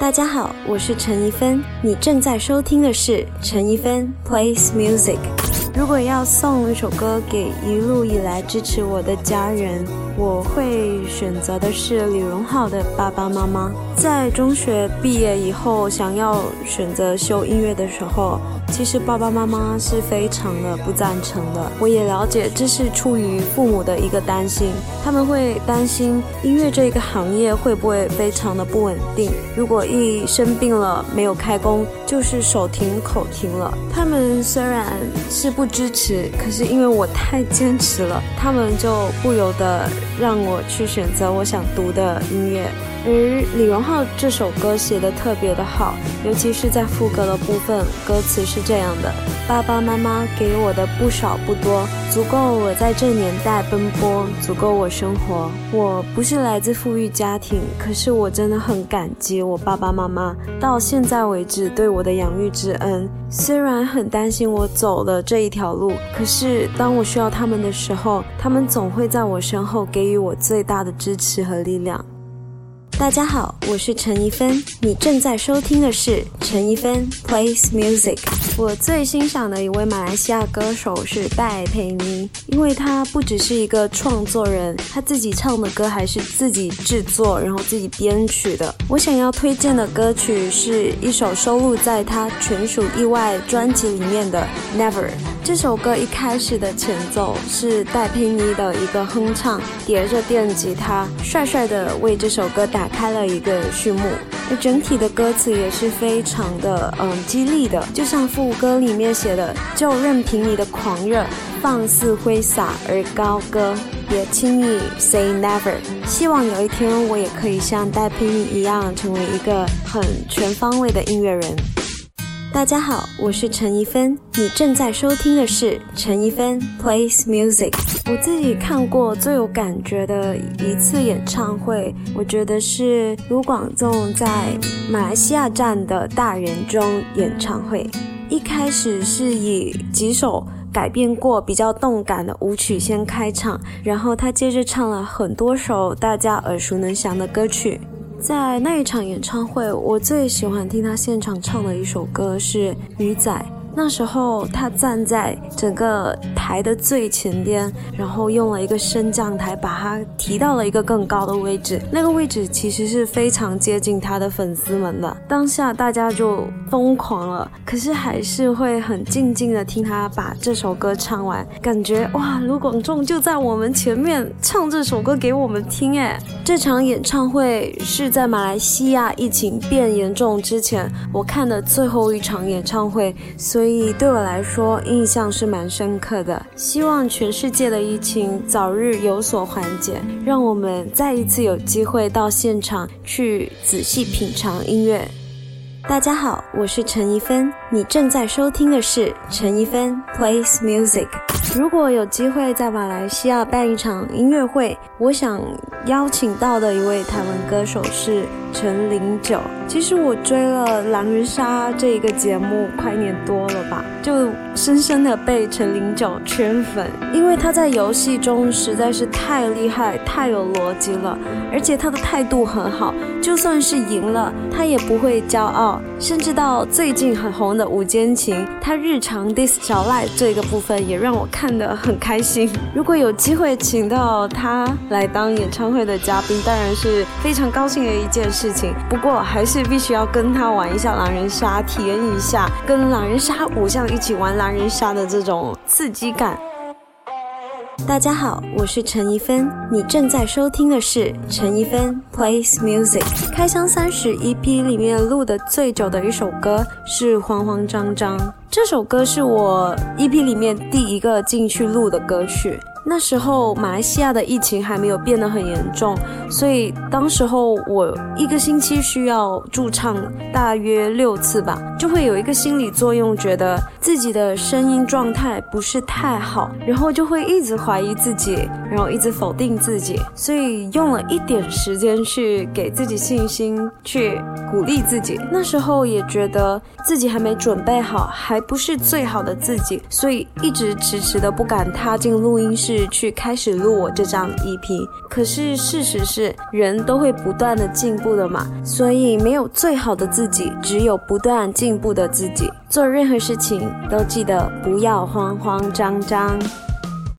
大家好，我是陈一芬，你正在收听的是陈一芬 plays music。如果要送一首歌给一路以来支持我的家人，我会选择的是李荣浩的爸爸妈妈。在中学毕业以后，想要选择修音乐的时候，其实爸爸妈妈是非常的不赞成的。我也了解，这是出于父母的一个担心，他们会担心音乐这个行业会不会非常的不稳定。如果一生病了没有开工，就是手停口停了。他们虽然是不支持，可是因为我太坚持了，他们就不由得让我去选择我想读的音乐。而李荣浩这首歌写的特别的好，尤其是在副歌的部分，歌词是这样的：爸爸妈妈给我的不少不多，足够我在这年代奔波，足够我生活。我不是来自富裕家庭，可是我真的很感激我爸爸妈妈到现在为止对我的养育之恩。虽然很担心我走了这一条路，可是当我需要他们的时候，他们总会在我身后给予我最大的支持和力量。大家好，我是陈一芬，你正在收听的是陈一芬 plays music。我最欣赏的一位马来西亚歌手是戴佩妮，因为她不只是一个创作人，她自己唱的歌还是自己制作，然后自己编曲的。我想要推荐的歌曲是一首收录在她全属意外专辑里面的《Never》。这首歌一开始的前奏是戴佩妮的一个哼唱，叠着电吉他，帅帅的为这首歌打开了一个序幕。那整体的歌词也是非常的嗯激励的，就像副歌里面写的：“就任凭你的狂热，放肆挥洒而高歌，别轻易 say never。”希望有一天我也可以像戴佩妮一样，成为一个很全方位的音乐人。大家好，我是陈一芬，你正在收听的是陈一芬 plays music。我自己看过最有感觉的一次演唱会，我觉得是卢广仲在马来西亚站的大人中演唱会。一开始是以几首改编过、比较动感的舞曲先开场，然后他接着唱了很多首大家耳熟能详的歌曲。在那一场演唱会，我最喜欢听他现场唱的一首歌是《鱼仔》。那时候他站在整个台的最前边，然后用了一个升降台把他提到了一个更高的位置。那个位置其实是非常接近他的粉丝们的。当下大家就疯狂了，可是还是会很静静的听他把这首歌唱完，感觉哇，卢广仲就在我们前面唱这首歌给我们听。哎，这场演唱会是在马来西亚疫情变严重之前我看的最后一场演唱会，所以。所以对我来说，印象是蛮深刻的。希望全世界的疫情早日有所缓解，让我们再一次有机会到现场去仔细品尝音乐。大家好，我是陈一芬，你正在收听的是陈一芬 plays music。如果有机会在马来西亚办一场音乐会，我想邀请到的一位台湾歌手是陈零九。其实我追了《狼人杀》这一个节目快一年多了吧，就深深的被陈零九圈粉，因为他在游戏中实在是太厉害、太有逻辑了，而且他的态度很好，就算是赢了，他也不会骄傲。甚至到最近很红的《午间情》，他日常 diss 小赖这个部分也让我看得很开心。如果有机会请到他来当演唱会的嘉宾，当然是非常高兴的一件事事情。不过还是。必须要跟他玩一下狼人杀，体验一下跟狼人杀偶像一起玩狼人杀的这种刺激感。大家好，我是陈一芬，你正在收听的是陈一芬 plays music。开箱三十 EP 里面录的最久的一首歌是《慌慌张张》，这首歌是我 EP 里面第一个进去录的歌曲。那时候马来西亚的疫情还没有变得很严重，所以当时候我一个星期需要驻唱大约六次吧，就会有一个心理作用，觉得自己的声音状态不是太好，然后就会一直怀疑自己，然后一直否定自己，所以用了一点时间去给自己信心，去鼓励自己。那时候也觉得自己还没准备好，还不是最好的自己，所以一直迟迟的不敢踏进录音室。是去开始录我这张 EP。可是事实是，人都会不断的进步的嘛，所以没有最好的自己，只有不断进步的自己。做任何事情都记得不要慌慌张张。